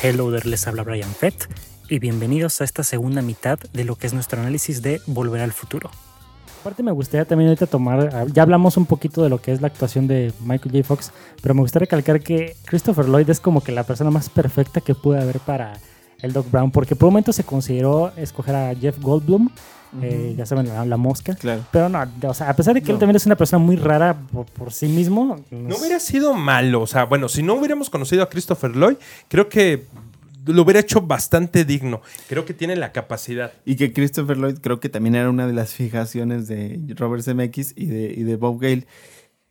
Hello there, les habla Brian Fett y bienvenidos a esta segunda mitad de lo que es nuestro análisis de Volver al Futuro. Aparte me gustaría también ahorita tomar, ah, ya hablamos un poquito de lo que es la actuación de Michael J. Fox, pero me gustaría recalcar que Christopher Lloyd es como que la persona más perfecta que puede haber para el Doc Brown, porque por un momento se consideró escoger a Jeff Goldblum, eh, ya saben, la, la mosca. Claro. Pero no, o sea, a pesar de que él No. también es una persona muy rara por, por sí mismo. No hubiera sido malo. O sea, bueno, si no hubiéramos conocido a Christopher Lloyd, creo que lo hubiera hecho bastante digno. Creo que tiene la capacidad. Y que Christopher Lloyd creo que también era una de las fijaciones de Robert Zemeckis y de, y de Bob Gale,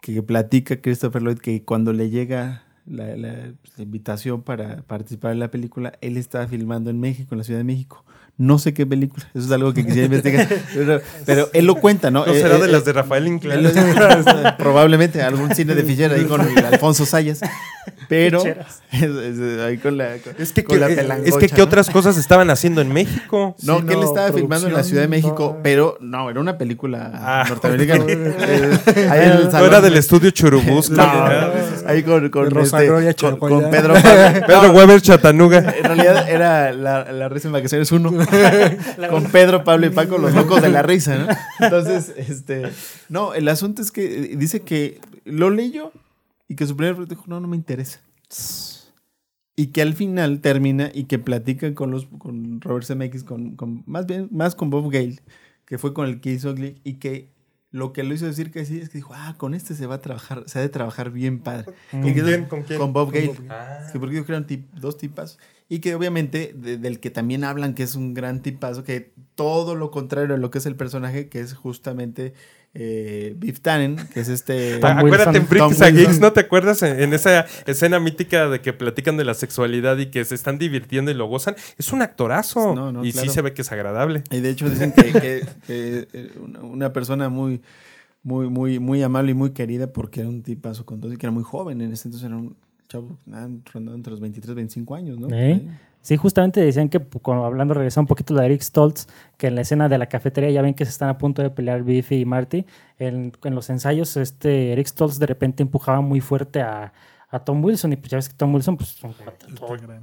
que platica Christopher Lloyd que cuando le llega la, la- la invitación para participar en la película, él estaba filmando en México, en la Ciudad de México. No sé qué película, eso es algo que quisiera investigar. Pero, pero él lo cuenta, ¿no? ¿No Eh, será eh, de las eh, de Rafael Inclán? él- probablemente algún cine de Fischer ahí con el Alfonso Sayas. Pero es- es ahí con la, con- Es que, con que- la es- es pelangocha, que ¿qué ¿no? otras cosas estaban haciendo en México? No, Sí, que él no, estaba filmando en la Ciudad de México, no. pero no, era una película Ah. norteamericana. Eh, era de- del estudio Churubusco. Ahí con, con, este, con, Pedro. Pedro Weber Chatanuga. En realidad era la, la risa en vacaciones uno con Pedro, Pablo y Paco, los locos de la risa, ¿no? Entonces, este, no, el asunto es que eh, dice que lo leyó y que su primer proyecto dijo, no, no me interesa. Y que al final termina y que platica con los con Robert Zemeckis, con, con más bien más con Bob Gale, que fue con el que hizo Glee, y que lo que lo hizo decir que sí es que dijo, ah, con este se va a trabajar, se ha de trabajar bien padre. ¿Con quién? ¿Con quién? Con Bob Gale. Ah. Que porque yo creo tip- dos tipas. Y que obviamente de- del que también hablan que es un gran tipazo, que todo lo contrario a lo que es el personaje, que es justamente eh, Biff Tannen, que es este... Tom Ah, Acuérdate en Wilson. Geeks. ¿no te acuerdas? En, en esa escena mítica de que platican de la sexualidad y que se están divirtiendo y lo gozan. Es un actorazo. No, no, y claro. sí se ve que es agradable. Y de hecho dicen que, que- que, eh, una, persona muy, muy, muy, muy amable y muy querida porque era un tipazo con todo y que era muy joven. En ese entonces era un chavo rondando entre los 23 25 años, ¿no? ¿Eh? Sí, justamente decían que, pu- cuando hablando, regresando un poquito de Eric Stoltz, que en la escena de la cafetería ya ven que se están a punto de pelear Biffy y Marty. En, en los ensayos, este Eric Stoltz de repente empujaba muy fuerte a, a Tom Wilson. Y pues ya ves que Tom Wilson, pues, todo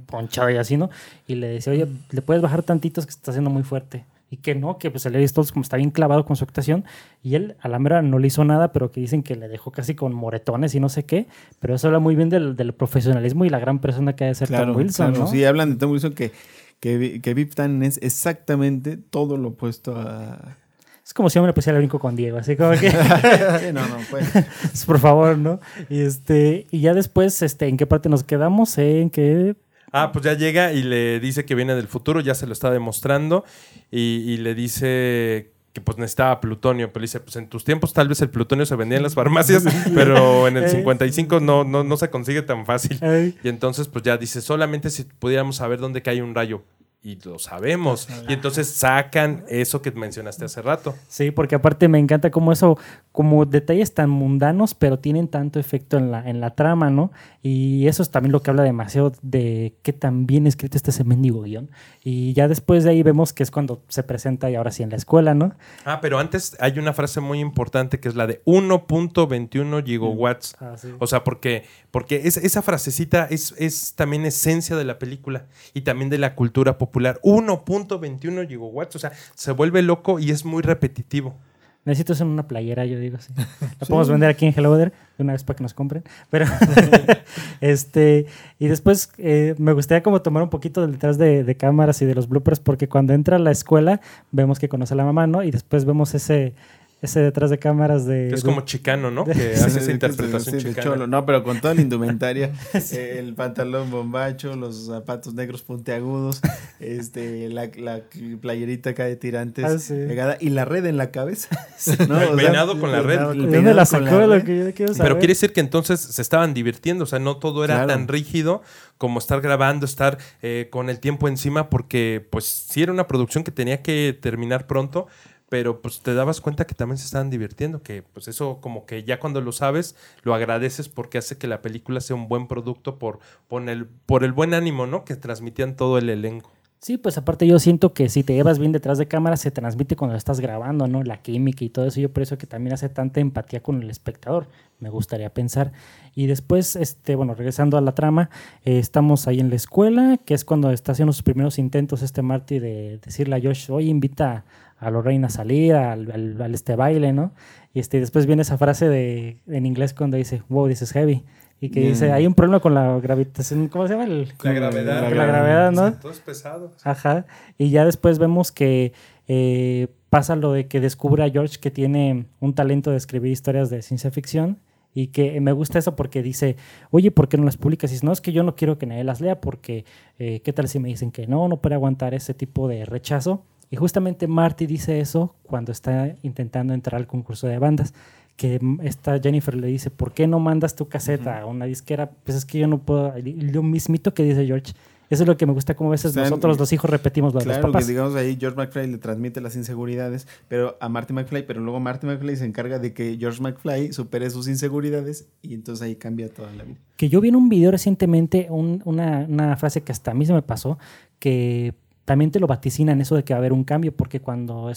ponchado y así, ¿no? Y le decía, oye, ¿le puedes bajar tantitos que está haciendo muy fuerte? Y que no, que pues el Eric Stoltz como está bien clavado con su actuación y él a la mera no le hizo nada, pero que dicen que le dejó casi con moretones y no sé qué, pero eso habla muy bien del, del profesionalismo y la gran persona que ha de ser Claro, Tom Wilson, claro. ¿no? Sí, hablan de Tom Wilson que, que, que Biff Tannen es exactamente todo lo opuesto a... Es como si yo me pusiera el brinco con Diego, así como que, Sí, no, no, pues. por favor, ¿no? Y, este, y ya después, este, ¿en qué parte nos quedamos? En que Ah, pues ya llega y le dice que viene del futuro, ya se lo está demostrando. Y, y le dice que pues necesitaba plutonio. Pero dice, pues en tus tiempos tal vez el plutonio se vendía en las farmacias, pero en el 55 no, no, no se consigue tan fácil. Y entonces, pues ya dice, solamente si pudiéramos saber dónde cae un rayo. Y lo sabemos. Y entonces sacan eso que mencionaste hace rato. Sí, porque aparte me encanta cómo eso, como detalles tan mundanos, pero tienen tanto efecto en la, en la trama, ¿no? Y eso es también lo que habla demasiado de qué tan bien escrito está ese mendigo guion. Y ya después de ahí vemos que es cuando se presenta y ahora sí en la escuela, ¿no? Ah, pero antes hay una frase muy importante que es la de 1.21 gigawatts. Ah, sí. O sea, porque, porque es- esa frasecita es, es también esencia de la película y también de la cultura popular. 1.21 gigawatts. O sea, se vuelve loco y es muy repetitivo. Necesito hacer una playera, yo digo así. La podemos vender aquí en Hello Weather de una vez para que nos compren. Pero, este, y después eh, me gustaría como tomar un poquito del detrás de, de cámaras y de los bloopers, porque cuando entra a la escuela vemos que conoce a la mamá, ¿no? Y después vemos ese, ese detrás de cámaras de. Que es de- como chicano, ¿no? Que hace esa interpretación chicana. cholo. No, pero con toda la indumentaria, eh, el pantalón bombacho, los zapatos negros puntiagudos, este, la, la playerita acá de tirantes Ah, sí. pegada y la red en la cabeza. ¿no? El O sea, peinado con la red. el ¿De dónde peinado la con sacó? red. Lo que yo quiero saber. Pero quiere decir que entonces se estaban divirtiendo, o sea, no todo era Claro. tan rígido como estar grabando, estar eh, con el tiempo encima, porque pues sí era una producción que tenía que terminar pronto, pero pues te dabas cuenta que también se estaban divirtiendo, que pues eso como que ya cuando lo sabes, lo agradeces porque hace que la película sea un buen producto por, por, el, por el buen ánimo, ¿no? Que transmitían todo el elenco. Sí, pues aparte yo siento que si te llevas bien detrás de cámara se transmite cuando estás grabando, ¿no? La química y todo eso. Yo por eso que también hace tanta empatía con el espectador, me gustaría pensar. Y después, este, bueno, regresando a la trama, eh, estamos ahí en la escuela, que es cuando está haciendo sus primeros intentos este Marty de decirle a Josh, oye, invita a Lorraine a salir, al, al, este baile, ¿no? Y este, después viene esa frase de, en inglés cuando dice, wow, this is heavy. Y que dice, hay un problema con la gravitación, ¿cómo se llama? la gravedad. La, gravedad, ¿no? Todo es pesado. Ajá. Y ya después vemos que eh, pasa lo de que descubre a George que tiene un talento de escribir historias de ciencia ficción y que me gusta eso porque dice, oye, ¿por qué no las publicas? Y dice, no, es que yo no quiero que nadie las lea porque, eh, ¿qué tal si me dicen que no, no puede aguantar ese tipo de rechazo? Y justamente Marty dice eso cuando está intentando entrar al concurso de bandas que esta Jennifer le dice, ¿por qué no mandas tu caseta a una disquera? Pues es que yo no puedo, lo mismito que dice George. Eso es lo que me gusta, como a veces nosotros los hijos repetimos lo claro, de los papás. que digamos ahí George McFly le transmite las inseguridades pero a Marty McFly, pero luego Marty McFly se encarga de que George McFly supere sus inseguridades y entonces ahí cambia toda la vida. Que yo vi en un video recientemente una, una frase que hasta a mí se me pasó, que también te lo vaticinan eso de que va a haber un cambio, porque cuando,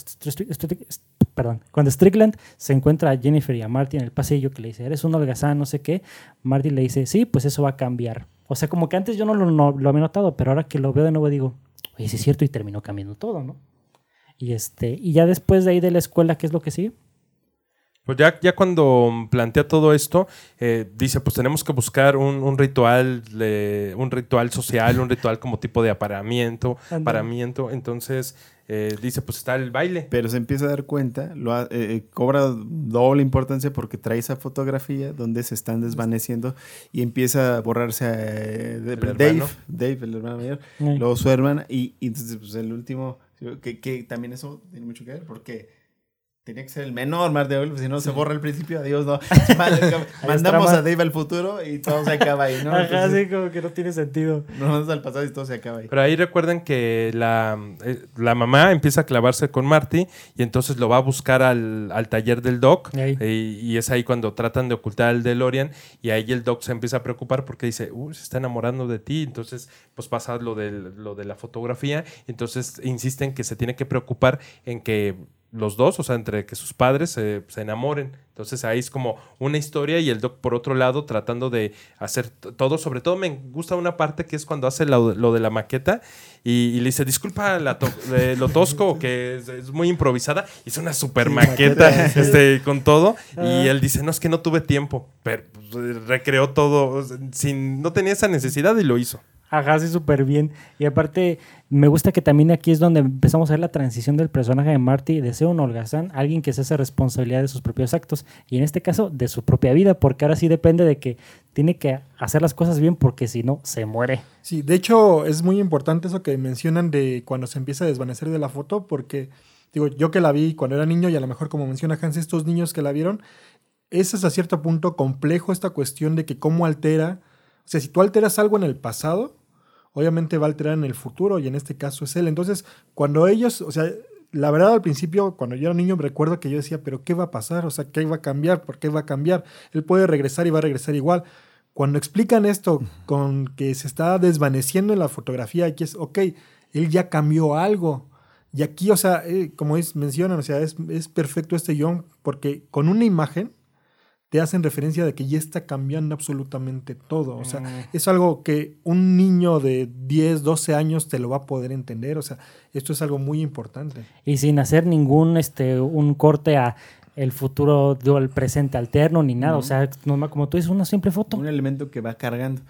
cuando Strickland se encuentra a Jennifer y a Marty en el pasillo que le dice, eres un holgazán, no sé qué, Marty le dice, sí, pues eso va a cambiar. O sea, como que antes yo no lo, no, lo había notado, pero ahora que lo veo de nuevo digo, oye, sí es cierto, y terminó cambiando todo, ¿no? Y, este, y ya después de ahí de la escuela, ¿qué es lo que sigue? Pues ya, ya cuando plantea todo esto, eh, dice, pues tenemos que buscar un, ritual, un ritual social, un ritual como tipo de aparamiento, aparamiento. Entonces, eh, dice, pues está el baile. Pero se empieza a dar cuenta, lo eh, cobra doble importancia porque trae esa fotografía donde se están desvaneciendo y empieza a borrarse a Dave, Dave, el hermano mayor, luego su hermana, y, entonces pues el último, que, que también eso tiene mucho que ver porque Tenía que ser el menor Mar de pues si no se borra el principio, adiós, no. Mandamos a Dave al futuro y todo se acaba ahí, ¿no? Ajá, sí, como que no tiene sentido. Nos mandamos al pasado y todo se acaba ahí. Pero ahí recuerden que la, eh, la mamá empieza a clavarse con Marty y entonces lo va a buscar al, al taller del Doc. Y, y, es ahí cuando tratan de ocultar al DeLorean y ahí el Doc se empieza a preocupar porque dice, uy, se está enamorando de ti. Entonces, pues pasa lo de, lo de la fotografía. Entonces insisten que se tiene que preocupar en que los dos, o sea, entre que sus padres se, enamoren. Entonces ahí es como una historia y el doc por otro lado tratando de hacer todo. Sobre todo me gusta una parte que es cuando hace lo, de la maqueta y, le dice, disculpa la lo tosco, que es, muy improvisada. Y es una super maqueta, este, con todo. Y ah. él dice, no, es que no tuve tiempo. Pero pues, recreó todo, sin, no tenía esa necesidad y lo hizo. Ajá, sí, súper bien. Y aparte, me gusta que también aquí es donde empezamos a ver la transición del personaje de Marty de ser un holgazán, alguien que se hace responsabilidad de sus propios actos. Y en este caso, de su propia vida, porque ahora sí depende de que tiene que hacer las cosas bien, porque si no, se muere. Sí, de hecho, es muy importante eso que mencionan de cuando se empieza a desvanecer de la foto, porque, digo, yo que la vi cuando era niño, y a lo mejor, como menciona Hans, estos niños que la vieron, es hasta cierto punto complejo esta cuestión de que cómo altera. O sea, si tú alteras algo en el pasado, obviamente va a alterar en el futuro y en este caso es él. Entonces, cuando ellos, o sea, la verdad al principio, cuando yo era niño, me recuerdo que yo decía, pero ¿qué va a pasar? O sea, ¿qué va a cambiar? ¿Por qué va a cambiar? Él puede regresar y va a regresar igual. Cuando explican esto con que se está desvaneciendo en la fotografía, aquí es, ok, él ya cambió algo. Y aquí, o sea, eh, como es, mencionan, o sea, es, es perfecto este guion porque con una imagen te hacen referencia de que ya está cambiando absolutamente todo. O sea, mm. es algo que un niño de 10, 12 años te lo va a poder entender. O sea, esto es algo muy importante. Y sin hacer ningún este, un corte a el futuro, el presente alterno ni nada. O sea, como tú dices, una simple foto. Un elemento que va cargando.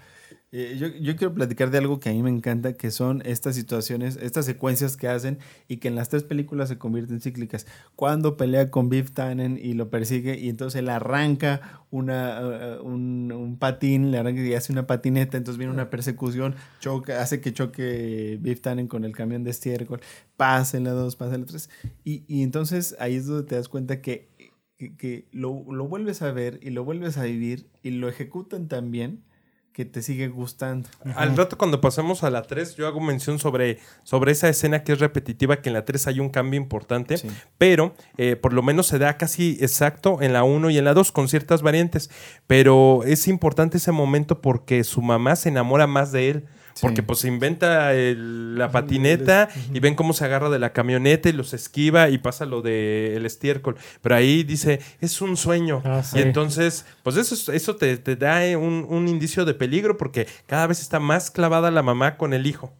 Eh, yo, yo, quiero platicar de algo que a mí me encanta, que son estas situaciones, estas secuencias que hacen y que en las tres películas se convierten cíclicas. Cuando pelea con Biff Tannen y lo persigue y entonces él arranca una, uh, un, un, patín, le arranca y hace una patineta, entonces viene una persecución, choca, hace que choque Biff Tannen con el camión de estiércol, pasa en la dos, pasa en la tres. Y, y entonces ahí es donde te das cuenta que, que, que lo, lo vuelves a ver y lo vuelves a vivir y lo ejecutan también que te sigue gustando. Al rato cuando pasemos a la 3, yo hago mención sobre, sobre esa escena que es repetitiva, que en la 3 hay un cambio importante, pero eh, por lo menos se da casi exacto en la 1 y en la 2 con ciertas variantes, pero es importante ese momento porque su mamá se enamora más de él. Porque pues se inventa el- la patineta y ven cómo se agarra de la camioneta y los esquiva y pasa lo del estiércol. Pero ahí dice, es un sueño. Ah, sí. Y entonces, pues eso, es- eso te, te da eh, un, un indicio de peligro porque cada vez está más clavada la mamá con el hijo.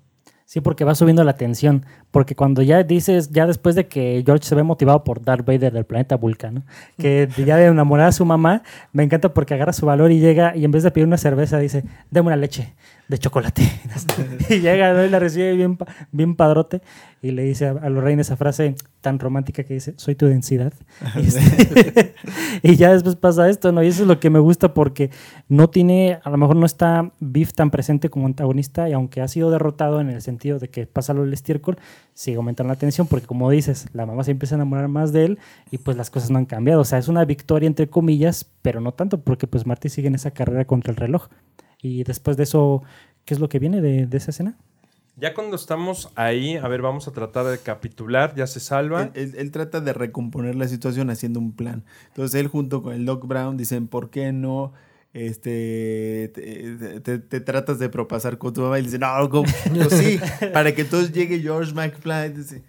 Sí, porque va subiendo la tensión. Porque cuando ya dices, ya después de que George se ve motivado por Darth Vader del planeta Vulcano, que ya de enamorar a su mamá, me encanta porque agarra su valor y llega y en vez de pedir una cerveza dice, deme una leche de chocolate. y llega ¿no? y la recibe bien, bien padrote y le dice a, a Lorraine esa frase tan romántica que dice, soy tu densidad. y, este- y ya después pasa esto, ¿no? Y eso es lo que me gusta porque no tiene, a lo mejor no está Biff tan presente como antagonista y aunque ha sido derrotado en el sentido de que pasa lo del estiércol, sigue aumentando la tensión porque como dices, la mamá se empieza a enamorar más de él y pues las cosas no han cambiado. O sea, es una victoria entre comillas, pero no tanto porque pues Marty sigue en esa carrera contra el reloj. Y después de eso, ¿qué es lo que viene de, de esa escena? Ya cuando estamos ahí, a ver, vamos a tratar de capitular, ya se salva. Él, él- él trata de recomponer la situación haciendo un plan. Entonces él junto con el Doc Brown dicen, ¿por qué no este, te, te- te tratas de propasar con tu mamá? Y le dicen, no, ¿cómo? Pues sí, para que entonces llegue George McFly. Dice,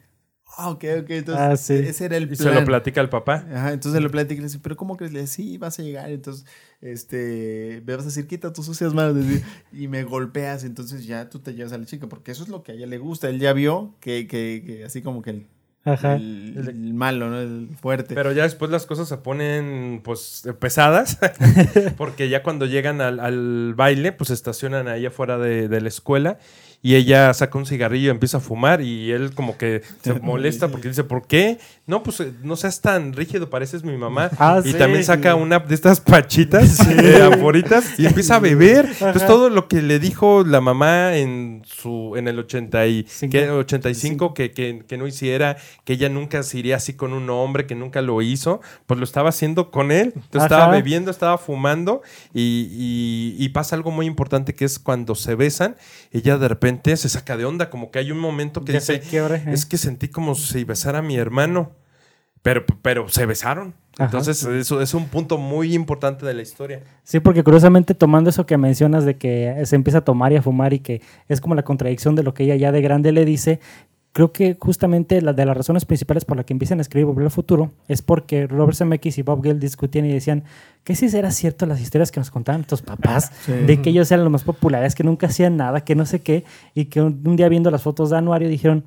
ah, ok, ok. Entonces Ah, sí. ese era el Y plan. se lo platica al papá. Ajá, entonces le platica y le dice, pero ¿cómo crees? Le dice, sí, vas a llegar. Entonces, este, me vas a decir, quita tus sucias manos. Y me golpeas, entonces ya tú te llevas a la chica, porque eso es lo que a ella le gusta. Él ya vio que, que, que así como que el, Ajá. el, el malo, ¿no? El fuerte. Pero ya después las cosas se ponen pues pesadas, porque ya cuando llegan al, al baile, pues se estacionan ahí afuera de, de la escuela y ella saca un cigarrillo y empieza a fumar y él como que se molesta porque dice, ¿por qué? No, pues eh, no seas tan rígido, pareces mi mamá. Ah, y sí. también saca una de estas pachitas, de anforitas, y empieza a beber. Entonces todo lo que le dijo la mamá en su en el 80 y. ¿qué? 85 que, que, que no hiciera, que ella nunca se iría así con un hombre, que nunca lo hizo, pues lo estaba haciendo con él. Entonces Ajá. estaba bebiendo, estaba fumando y, y- y pasa algo muy importante que es cuando se besan, ella de repente se saca de onda, como que hay un momento que Ya dice, quiebre, eh. es que sentí como si besara a mi hermano, pero, pero se besaron. Ajá. Entonces eso es un punto muy importante de la historia. Sí, porque curiosamente tomando eso que mencionas de que se empieza a tomar y a fumar y que es como la contradicción de lo que ella ya de grande le dice, creo que justamente la de las razones principales por la que empiezan a escribir Volver al Futuro es porque Robert Zemeckis y Bob Gale discutían y decían que si era cierto las historias que nos contaban nuestros papás, Sí. de que ellos eran los más populares, que nunca hacían nada, que no sé qué, y que un, un día viendo las fotos de anuario dijeron,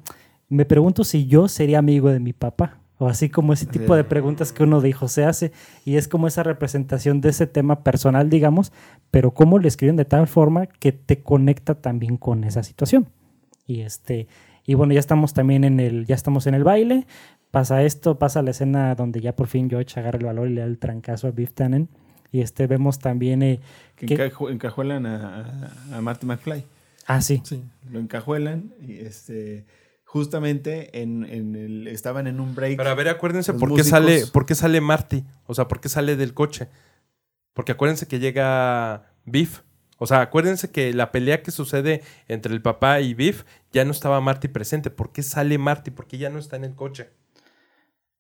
me pregunto si yo sería amigo de mi papá. O así como ese tipo de preguntas que uno de hijo se hace. Y es como esa representación de ese tema personal, digamos, pero cómo lo escriben de tal forma que te conecta también con esa situación. Y este, y bueno, ya estamos también en el, ya estamos en el baile. Pasa esto, pasa la escena donde ya por fin George agarra el valor y le da el trancazo a Biff Tannen. Y este vemos también eh, que que- encajo- encajuelan a, a, a Marty McFly. ah sí, Sí. Lo encajuelan y este justamente en, en el, estaban en un break. Pero a ver, acuérdense por qué músicos- sale, por qué sale Marty, o sea, por qué sale del coche. Porque acuérdense que llega Biff. O sea, acuérdense que la pelea que sucede entre el papá y Biff ya no estaba Marty presente. ¿Por qué sale Marty? ¿Por qué ya no está en el coche?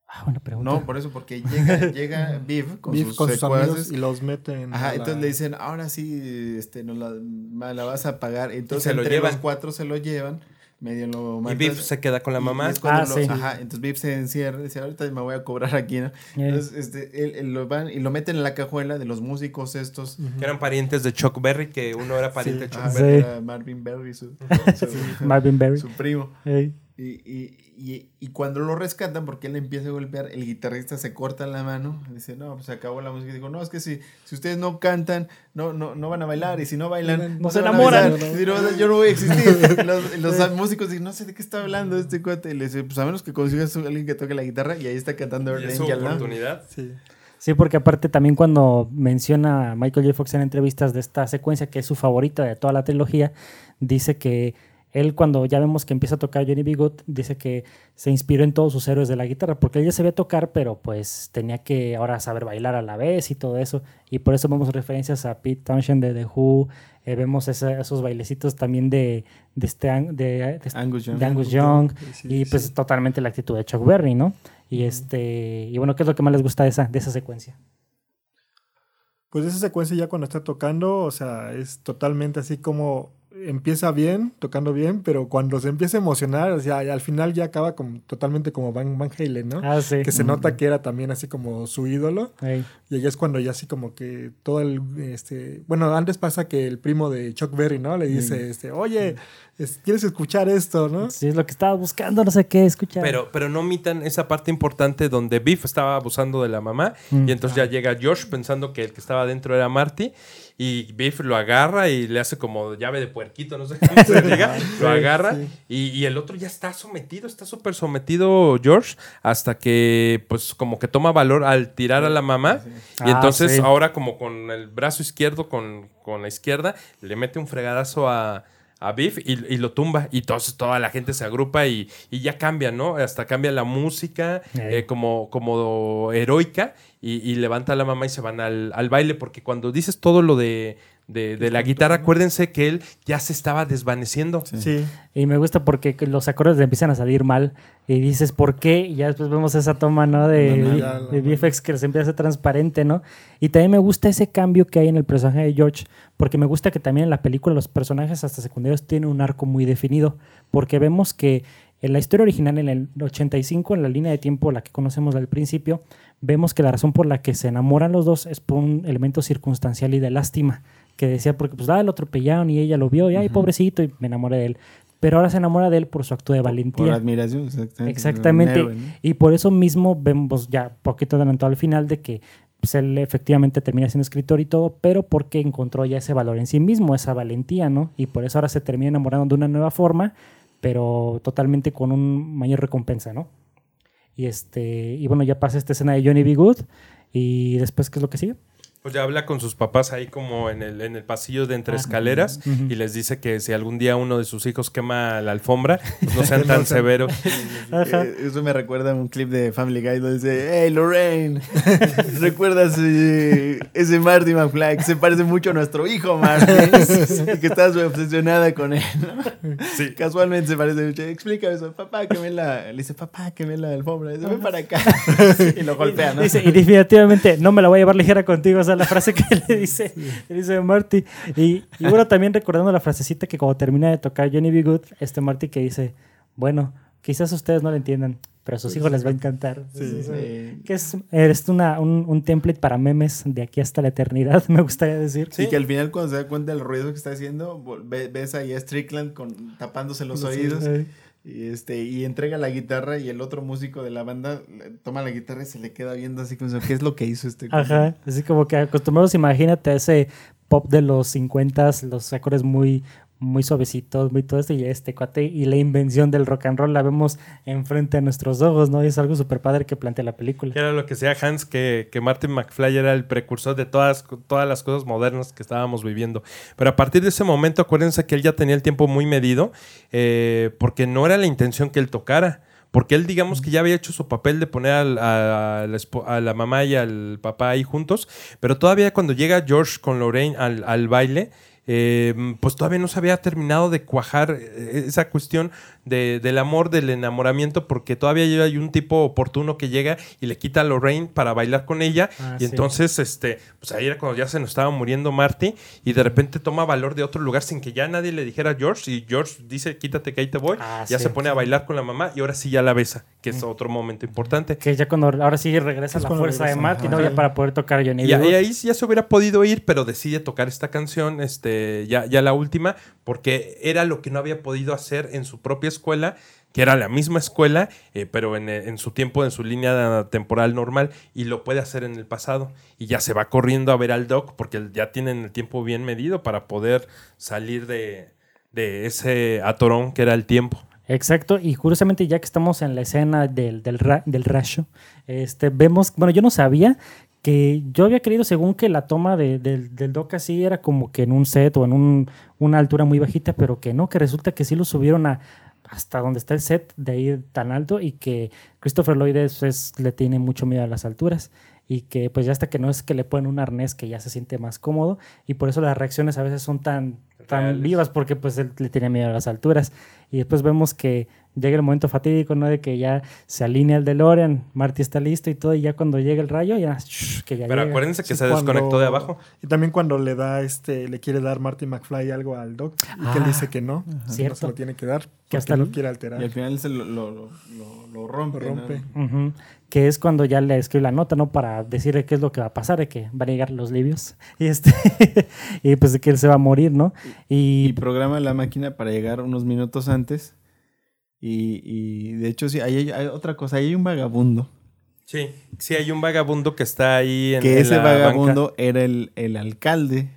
ah, buena pregunta. no, por eso, porque llega, llega Biff con Beef sus con sus secuaces. amigos y los meten. Ajá, la- entonces le dicen, ahora sí, este, nos la, la vas a pagar. Entonces se lo entre llevan. los cuatro se lo llevan, medio lo Y matan. Biff se queda con la Y- mamá. y es cuando Ah, lo- sí. Ajá, entonces Biff se encierra y dice, ahorita me voy a cobrar aquí, ¿no? Eh, Entonces, este, él, él lo van y lo meten en la cajuela de los músicos estos. Ujú. Que eran parientes de Chuck Berry, que uno era pariente de Chuck Ajá, Sí. Berry. era Marvin Berry, su, su- Marvin Berry. su primo. Eh, Y, y, y, y cuando lo rescatan, porque él empieza a golpear, el guitarrista se corta la mano. Dice, no, pues se acabó la música. Y digo, no, es que si, si ustedes no cantan, no, no, no van a bailar. Y si no bailan, No se van a enamoran. besar. No, yo no voy a existir. Los, los músicos dicen, no sé de qué está hablando este cuate. Y le dice, pues a menos que consigas a alguien que toque la guitarra. Y ahí está cantando Y es su oportunidad. Sí. Sí, porque aparte también cuando menciona a Michael J. Fox en entrevistas de esta secuencia, que es su favorita de toda la trilogía, dice que él cuando ya vemos que empieza a tocar Johnny B. Good, dice que se inspiró en todos sus héroes de la guitarra, porque él ya sabía tocar, pero pues tenía que ahora saber bailar a la vez y todo eso. Y por eso vemos referencias a Pete Townshend de The Who, eh, vemos esa- esos bailecitos también de, de, este, Ang- de, de- Angus Young. de Angus Young. Sí, y pues sí. totalmente la actitud de Chuck Berry, ¿no? Y este y bueno, ¿qué es lo que más les gusta de esa, de esa secuencia? Pues esa secuencia ya cuando está tocando, o sea, es totalmente así como empieza bien, tocando bien, pero cuando se empieza a emocionar, o sea, al final ya acaba como, totalmente como Van, Van Halen, ¿no? Ah, sí. Que se nota que era también así como su ídolo. Y ahí es cuando ya así como que todo el, este, bueno, antes pasa que el primo de Chuck Berry, ¿no? Le dice, este, oye, es- ¿quieres escuchar esto, no? Sí, es lo que estaba buscando, no sé qué, escuchar. Pero, pero no omitan esa parte importante donde Biff estaba abusando de la mamá Mm. y entonces ya llega Josh pensando que el que estaba dentro era Marty y Biff lo agarra y le hace como llave de puerquito, no sé cómo se diga, lo agarra y, y el otro ya está sometido, está súper sometido George hasta que pues como que toma valor al tirar a la mamá y Ah, entonces sí. ahora como con el brazo izquierdo con, con la izquierda le mete un fregadazo a a Biff y, y lo tumba. Y entonces toda la gente se agrupa y, y ya cambia, ¿no? Hasta cambia la música eh, como, como heroica y, y levanta a la mamá y se van al, al baile. Porque cuando dices todo lo de, de, de la guitarra, acuérdense que él ya se estaba desvaneciendo. Sí. Y me gusta porque los acordes le empiezan a salir mal. Y dices, ¿por qué? Y ya después vemos esa toma, ¿no? De, No, no, ya, de VFX que se empieza a hacer transparente, ¿no? Y también me gusta ese cambio que hay en el personaje de George. Porque me gusta que también en la película los personajes hasta secundarios tienen un arco muy definido. Porque vemos que en la historia original, en el 85, en la línea de tiempo, la que conocemos al principio, vemos que la razón por la que se enamoran los dos es por un elemento circunstancial y de lástima. Que decía, porque pues, ah, lo atropellaron y ella lo vio, y ay, pobrecito, y me enamoré de él. Pero ahora se enamora de él por su acto de Por valentía. admiración, exactamente. Exactamente. Héroe, ¿no? Y por eso mismo vemos ya poquito adelantado al final de que pues, él efectivamente termina siendo escritor y todo, pero porque encontró ya ese valor en sí mismo, esa valentía, ¿no? Y por eso ahora se termina enamorando de una nueva forma, pero totalmente con un mayor recompensa, ¿no? Y este y bueno, ya pasa esta escena de Johnny B. Good y después ¿qué es lo que sigue? Pues ya habla con sus papás ahí como en el, en el pasillo de entre escaleras y les dice que si algún día uno de sus hijos quema la alfombra, pues no sean tan severos. Ajá. Eh, Eso me recuerda a un clip de Family Guy donde dice, hey Lorraine, ¿recuerdas eh, ese Marty McFly que se parece mucho a nuestro hijo Marty? y que estás obsesionada con él. ¿no? Sí. Casualmente se parece mucho. Explica eso, papá, queme la... Le dice, papá, queme la alfombra. Dice, ven para acá. y lo golpea, ¿no? Dice, y definitivamente no me la voy a llevar ligera contigo, esa la frase que le dice, le dice Marty. Y, y bueno, también recordando la frasecita que cuando termina de tocar Johnny B. Good, este Marty que dice, bueno, quizás ustedes no lo entiendan, pero a sus hijos les va a encantar. Sí, Sí, sí. Que es, es una, un, un template para memes de aquí hasta la eternidad, me gustaría decir. Y que al final cuando se da cuenta del ruido que está haciendo, ves ahí a Strickland con, tapándose los oídos. Eh, Y, este, y entrega la guitarra y el otro músico de la banda toma la guitarra y se le queda viendo así como, ¿qué es lo que hizo este? Ajá, así como que acostumbrados, imagínate ese pop de los 50 los acordes muy, muy suavecitos, muy todo esto, y este cuate, y la invención del rock and roll la vemos enfrente de nuestros ojos, ¿no? Y es algo súper padre que plantea la película. Era lo que decía Hans, que, que Martin McFly era el precursor de todas, todas las cosas modernas que estábamos viviendo. Pero a partir de ese momento, acuérdense que él ya tenía el tiempo muy medido, eh, porque no era la intención que él tocara. Porque él, digamos que ya había hecho su papel de poner a, a a la mamá y al papá ahí juntos, pero todavía cuando llega George con Lorraine al, al baile, eh, pues todavía no se había terminado de cuajar eh, esa cuestión de- del amor, del enamoramiento, porque todavía hay un tipo oportuno que llega y le quita a Lorraine para bailar con ella. Ah, y sí. entonces, este, pues ahí era cuando ya se nos estaba muriendo Marty y de repente toma valor de otro lugar sin que ya nadie le dijera a George. Y George dice, quítate que ahí te voy. Ah, ya sí. se pone a bailar con la mamá y ahora sí ya la besa, que es otro momento importante. Que ya cuando, ahora sí regresa Es la fuerza de Marty, ¿no? Ya para poder tocar Johnny Y, ahí sí ya se hubiera podido ir, pero decide tocar esta canción, este, ya, ya la última, porque era lo que no había podido hacer en su propia escuela, que era la misma escuela, eh, pero en, en su tiempo, en su línea temporal normal, y lo puede hacer en el pasado. Y ya se va corriendo a ver al Doc, porque ya tienen el tiempo bien medido para poder salir de, de ese atorón que era el tiempo. Exacto, y curiosamente ya que estamos en la escena del, del, del este, vemos, bueno, yo no sabía que yo había creído según que la toma de- del, del dock así era como que en un set o en un- una altura muy bajita, pero que no, que resulta que sí lo subieron a hasta donde está el set de ahí tan alto y que Christopher Lloyd es, es- le tiene mucho miedo a las alturas y que pues ya hasta que no es que le ponen un arnés que ya se siente más cómodo y por eso las reacciones a veces son tan, tan Reales. vivas porque pues él le tiene miedo a las alturas y después vemos que llega el momento fatídico, ¿no? De que ya se alinea el DeLorean, Marty está listo y todo y ya cuando llega el rayo ya, shh, que ya Pero llega. acuérdense que Sí, se cuando- desconectó de abajo. Y también cuando le da este, le quiere dar Marty McFly algo al Doc y que él Ah, dice que no, que no se lo tiene que dar, Que hasta el- quiere Y alterar. al final se lo, lo, lo, lo- lo rompe. Lo ¿no? rompe. Ujú. Que es cuando ya le escribe la nota, ¿no? Para decirle qué es lo que va a pasar, de que van a llegar los libios. Y este y pues de que él se va a morir, ¿no? Y Y, programa la máquina para llegar unos minutos antes. Y, y de hecho, sí, ahí hay, hay otra cosa. Ahí hay un vagabundo. Sí, sí, hay un vagabundo que está ahí en, que en ese la vagabundo era el, el alcalde.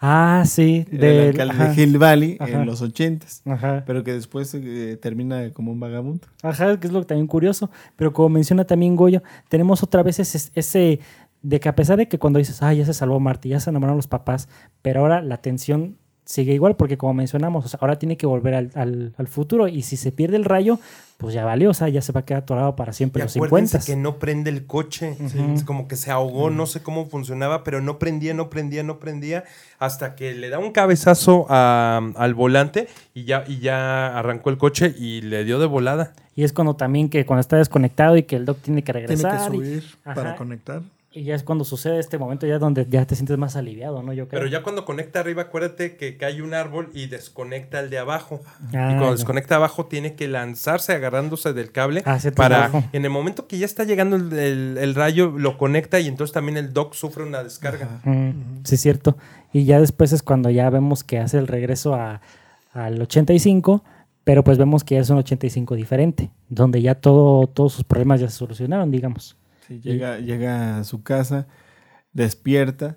ah, sí, del- alcalde ajá, de Hill Valley Ajá. en los ochentas. Ajá. Pero que después eh, termina como un vagabundo. Ajá, que es lo que también curioso. Pero como menciona también Goyo, tenemos otra vez ese, ese de que a pesar de que cuando dices, ah, ya se salvó Marty, ya se enamoraron los papás, pero ahora la tensión sigue igual, porque como mencionamos, o sea, ahora tiene que volver al, al- al futuro y si se pierde el rayo, pues ya valió, o sea, ya se va a quedar atorado para siempre Y los acuérdense 50. que no prende el coche. Es como que se ahogó, no sé cómo funcionaba, pero no prendía, no prendía, no prendía, hasta que le da un cabezazo a- al volante y ya, y ya arrancó el coche y le dio de volada. Y es cuando también que cuando está desconectado y que el doc tiene que Tiene regresar. que y- subir para Ajá. conectar. Y, ya es cuando sucede este momento ya donde ya te sientes más aliviado, ¿no? Yo creo. Pero ya cuando conecta arriba, acuérdate que cae un árbol y desconecta el de abajo. Ah, y cuando ya. desconecta abajo, tiene que lanzarse agarrándose del cable Ah, para. abajo. En el momento que ya está llegando el, el- el rayo, lo conecta y entonces también el dock sufre una descarga. Mm, Sí, es cierto. Y ya después es cuando ya vemos que hace el regreso a- al 85, pero pues vemos que ya es un 85 diferente, donde ya todo, todos sus problemas ya se solucionaron, digamos. Sí, llega, llega a su casa, despierta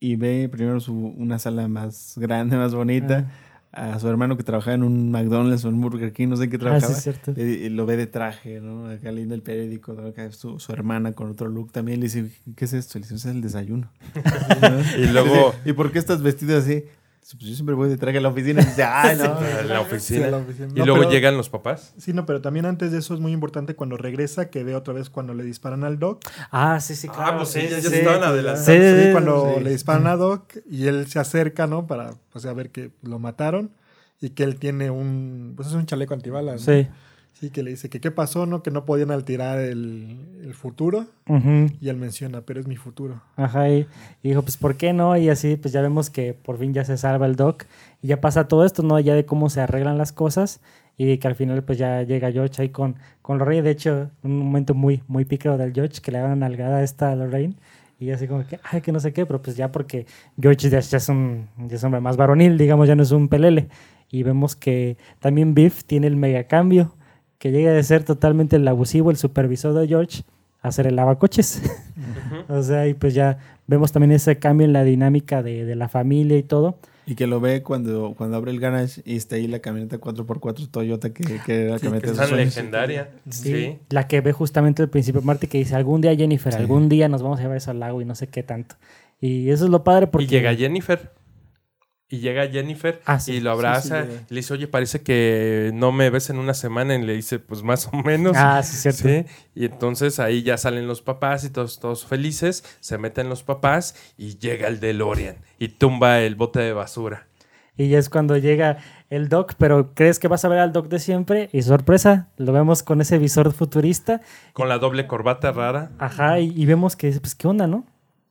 y ve primero su, una sala más grande, más bonita. A su hermano que trabajaba en un McDonald's o en Burger King, no sé en qué Ah, sí, trabajaba. es cierto. Le- y lo ve de traje, ¿no? Acá leyendo el periódico, ¿no? Acá su, su hermana con otro look también le dice, ¿qué es esto? Le dice, "Ese es el desayuno. Y luego. ¿y por qué estás vestido así? Pues yo siempre voy de traje a la oficina. Y dice, ay, no. a la oficina. Sí, a la oficina. Y No, luego pero- llegan los papás. Sí, no, pero también antes de eso es muy importante cuando regresa que ve otra vez cuando le disparan al Doc. Ah, sí, sí, Ah, claro. pues sí, ya- ya sí. se estaban adelantando. Sí, Sí, sí, cuando sí. le disparan a Doc y él se acerca, ¿no? Para pues, a ver que lo mataron y que él tiene un, pues es un chaleco antibalas. ¿no? Sí. Que le dice que qué pasó, ¿no? Que no podían alterar el, el futuro. Ujú. Y él menciona, pero es mi futuro. Ajá, y, y dijo, pues, ¿por qué no? Y así, pues ya vemos que por fin ya se salva el Doc. Y ya pasa todo esto, ¿no? Ya de cómo se arreglan las cosas. Y que al final, pues ya llega George ahí con, con Lorraine. De hecho, un momento muy, muy pícaro del George, que le dan una nalgada a esta Lorraine. Y así como que, ay, que no sé qué, pero pues ya porque George ya, ya es un, ya es hombre más varonil, digamos, ya no es un pelele. Y vemos que también Biff tiene el mega cambio, que llega de ser totalmente el abusivo, el supervisor de George, a ser el lavacoches. O sea, y pues ya vemos también ese cambio en la dinámica de, de la familia y todo. Y que lo ve cuando, cuando abre el garage y está ahí la camioneta 4x4 Toyota, que, que era la Sí, camioneta que sueños. legendaria. Sí. La que ve justamente al principio Marty que dice, algún día Jennifer, Sí. algún día nos vamos a llevar eso al lago y no sé qué tanto. Y eso es lo padre porque... Y llega Jennifer. Y llega Jennifer Ah, sí. y lo abraza. Sí, sí, y le dice, oye, parece que no me ves en una semana. Y le dice, pues más o menos. Ah, sí, cierto. Sí, y entonces ahí ya salen los papás y todos, todos felices, se meten los papás y llega el DeLorean y tumba el bote de basura. Y ya es cuando llega el Doc, pero crees que vas a ver al Doc de siempre y sorpresa, lo vemos con ese visor futurista. Con la doble corbata rara. Ajá, y, y vemos que, pues, ¿qué onda, no?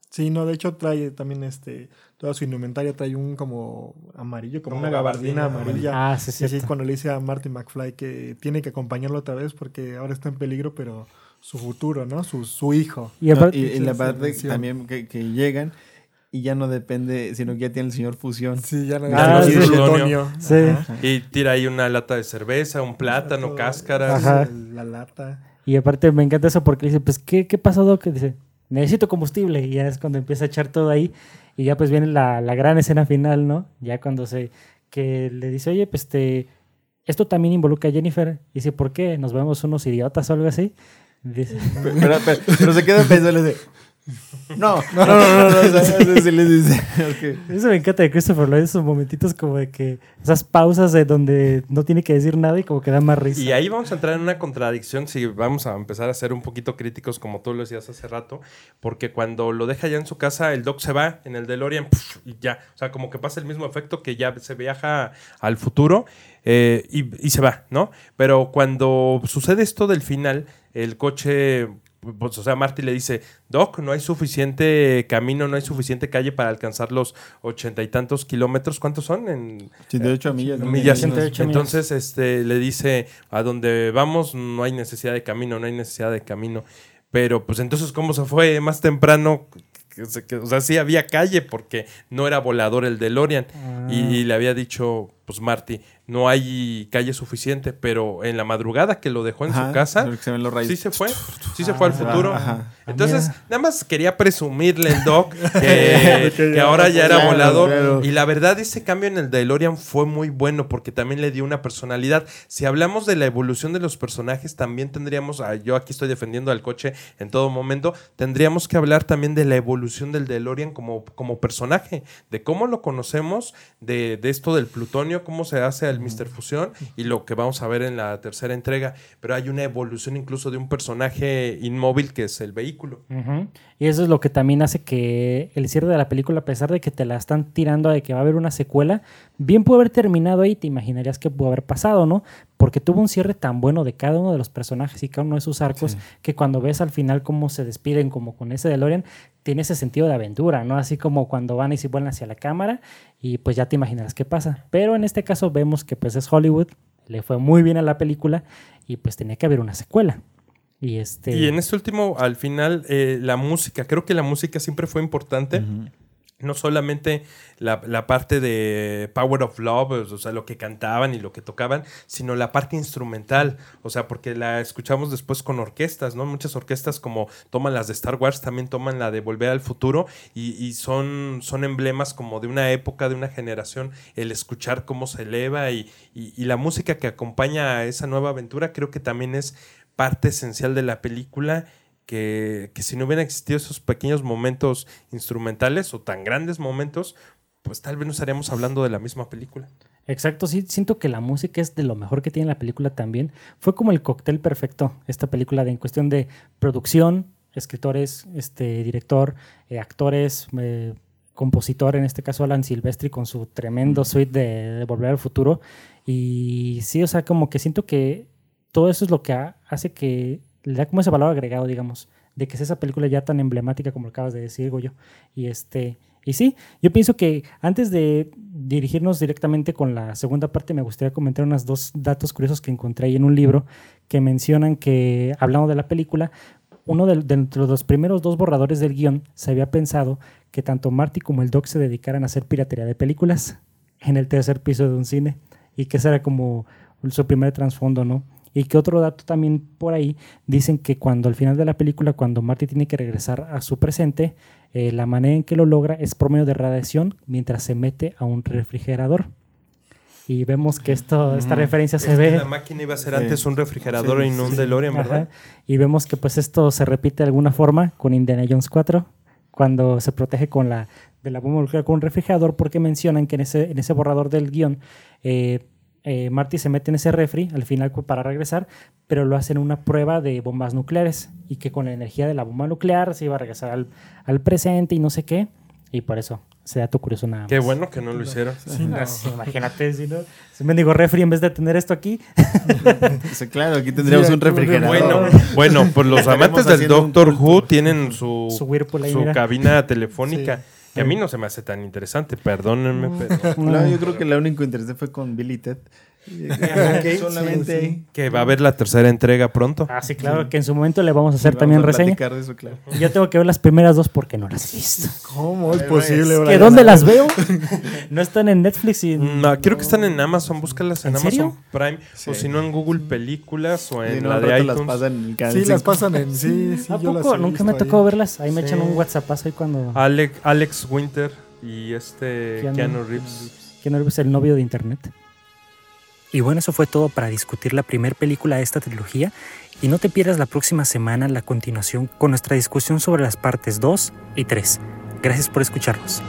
Sí, no, de hecho trae también este, toda su indumentaria trae un como amarillo, como, Como una gabardina gabardina amarilla. Ah, sí, Y así cuando le dice a Marty McFly que tiene que acompañarlo otra vez porque ahora está en peligro, pero su futuro, ¿no? Su, su hijo. Y No, aparte- y, y la parte también que, que llegan y ya no depende, sino que ya tiene el señor Fusión. Sí, ya no Ah, es sí. plutonio. Sí. Y tira ahí una lata de cerveza, un plátano, cáscaras. Ajá. La lata. Y aparte me encanta eso porque dice, pues, ¿qué, qué pasó, Doc? Dice, necesito combustible. Y ya es cuando empieza a echar todo ahí. Y ya pues viene la, la gran escena final, ¿no? Ya cuando se... Que le dice, oye, pues, te... Esto también involucra a Jennifer. Y dice, ¿por qué? ¿Nos vemos unos idiotas o algo así? Dice, Pero, pero- se queda pensando No, no, no, no, no, eso sí les dice. ok. Eso me encanta de Christopher Lloyd, esos momentitos como de que esas pausas de donde no tiene que decir nada y como que da más risa. Y ahí vamos a entrar en una contradicción si vamos a empezar a ser un poquito críticos, como tú lo decías hace rato, porque cuando lo deja ya en su casa, el Doc se va en el DeLorean ¡puf! y ya. O sea, como que pasa el mismo efecto que ya se viaja al futuro eh, y, y se va, ¿no? Pero cuando sucede esto del final, el coche. Pues, o sea, Marty le dice, Doc, no hay suficiente camino, no hay suficiente calle para alcanzar los ochenta y tantos kilómetros. ¿Cuántos son? En, 88 millas. ¿no? millas. 88 millas. Entonces, este, le dice, a donde vamos no hay necesidad de camino, no hay necesidad de camino. Pero, pues entonces, ¿cómo se fue más temprano? O sea, sí había calle porque no era volador el DeLorean. Ah. Y, y le había dicho, pues Marty, no hay calle suficiente, pero en la madrugada que lo dejó en Ajá, su casa, porque se ven los rayos. sí se fue, sí se fue al Ah, futuro. ajá. Entonces, Mira. nada más quería presumirle el Doc que, que ahora ya era volador. claro. Y la verdad, ese cambio en el DeLorean fue muy bueno porque también le dio una personalidad. Si hablamos de la evolución de los personajes, también tendríamos, ah, yo aquí estoy defendiendo al coche en todo momento, tendríamos que hablar también de la evolución del DeLorean como, como personaje, de cómo lo conocemos, de, de esto del plutonio, cómo se hace al Mr. Fusión y lo que vamos a ver en la tercera entrega. Pero hay una evolución incluso de un personaje inmóvil que es el vehículo. Y eso es lo que también hace que el cierre de la película, a pesar de que te la están tirando de que va a haber una secuela, bien pudo haber terminado ahí, te imaginarías que pudo haber pasado, ¿no? Porque tuvo un cierre tan bueno de cada uno de los personajes y cada uno de sus arcos Sí. que cuando ves al final cómo se despiden como con ese DeLorean, tiene ese sentido de aventura, ¿no? Así como cuando van y se vuelan hacia la cámara y pues ya te imaginarás qué pasa. Pero en este caso vemos que pues es Hollywood, le fue muy bien a la película y pues tenía que haber una secuela. Y este... Y en este último, al final, eh, la música, creo que la música siempre fue importante. No solamente la, la parte de Power of Love, o sea, lo que cantaban y lo que tocaban, sino la parte instrumental. O sea, porque la escuchamos después con orquestas, ¿no? Muchas orquestas como toman las de Star Wars, también toman la de Volver al Futuro y, y son, son emblemas como de una época, de una generación, el escuchar cómo se eleva y, y- y la música que acompaña a esa nueva aventura creo que también es parte esencial de la película que, que si no hubieran existido esos pequeños momentos instrumentales o tan grandes momentos, pues tal vez no estaríamos hablando de la misma película. Exacto, sí, siento que la música es de lo mejor que tiene la película también. Fue como el cóctel perfecto, esta película de, en cuestión de producción, escritores, este, director, eh, actores, eh, compositor, en este caso Alan Silvestri con su tremendo suite de, de Volver al Futuro. Y sí, o sea, como que siento que todo eso es lo que ha- hace que le da como ese valor agregado, digamos, de que es esa película ya tan emblemática como lo acabas de decir, Goyo. Y este, y sí, yo pienso que antes de dirigirnos directamente con la segunda parte, me gustaría comentar unos dos datos curiosos que encontré ahí en un libro que mencionan que, hablando de la película, uno de, de los primeros dos borradores del guion se había pensado que tanto Marty como el Doc se dedicaran a hacer piratería de películas en el tercer piso de un cine y que ese era como su primer trasfondo, ¿no? Y que otro dato también por ahí dicen que cuando al final de la película, cuando Marty tiene que regresar a su presente, eh, la manera en que lo logra es por medio de radiación mientras se mete a un refrigerador. Y vemos que esto, esta referencia se Es que ve. La máquina iba a ser Sí. antes un refrigerador Sí, y no un sí. DeLorean, ¿verdad? Ajá. Y vemos que pues esto se repite de alguna forma con Indiana Jones 4, cuando se protege con la, de la bomba nuclear con un refrigerador, porque mencionan que en ese, en ese borrador del guion, eh, eh, Marty se mete en ese refri al final para regresar, pero lo hace en una prueba de bombas nucleares y que con la energía de la bomba nuclear se iba a regresar al, al presente y no sé qué. Y por eso, ese dato curioso nada más. Qué bueno que no lo hicieron. Sí, no. Sí, imagínate, si no, si me digo refri en vez de tener esto aquí. Claro, aquí tendríamos Sí, un refrigerador. Bueno, bueno, pues los amantes del Doctor. Who tienen su, Su cabina telefónica. Que a mí no se me hace tan interesante, perdónenme, Mm. pero No, yo creo que la único interés fue con Billy Ted. Solamente sí, sí. que va a haber la tercera entrega pronto. Ah, sí, claro, que en su momento le vamos a hacer Vamos también a reseña. platicar de eso, claro. Yo tengo que ver las primeras dos porque no las he visto. ¿Cómo es posible? es ¿Que Brian? dónde las veo? No están en Netflix y... No, creo que están en Amazon, búscalas en, ¿En Amazon serio? Prime Sí. o si no en Google Películas o en no, la de iTunes. las pasan en Sí, las pasan en. Sí, sí, ¿A yo las poco? Nunca me tocó ahí. verlas. Ahí me echan un WhatsApp ahí cuando... Alex, Alex Winter y este Keanu- Keanu, Reeves. Que no es el novio de internet. Y bueno, eso fue todo para discutir la primera película de esta trilogía y no te pierdas la próxima semana la continuación con nuestra discusión sobre las partes 2 y 3. Gracias por escucharnos.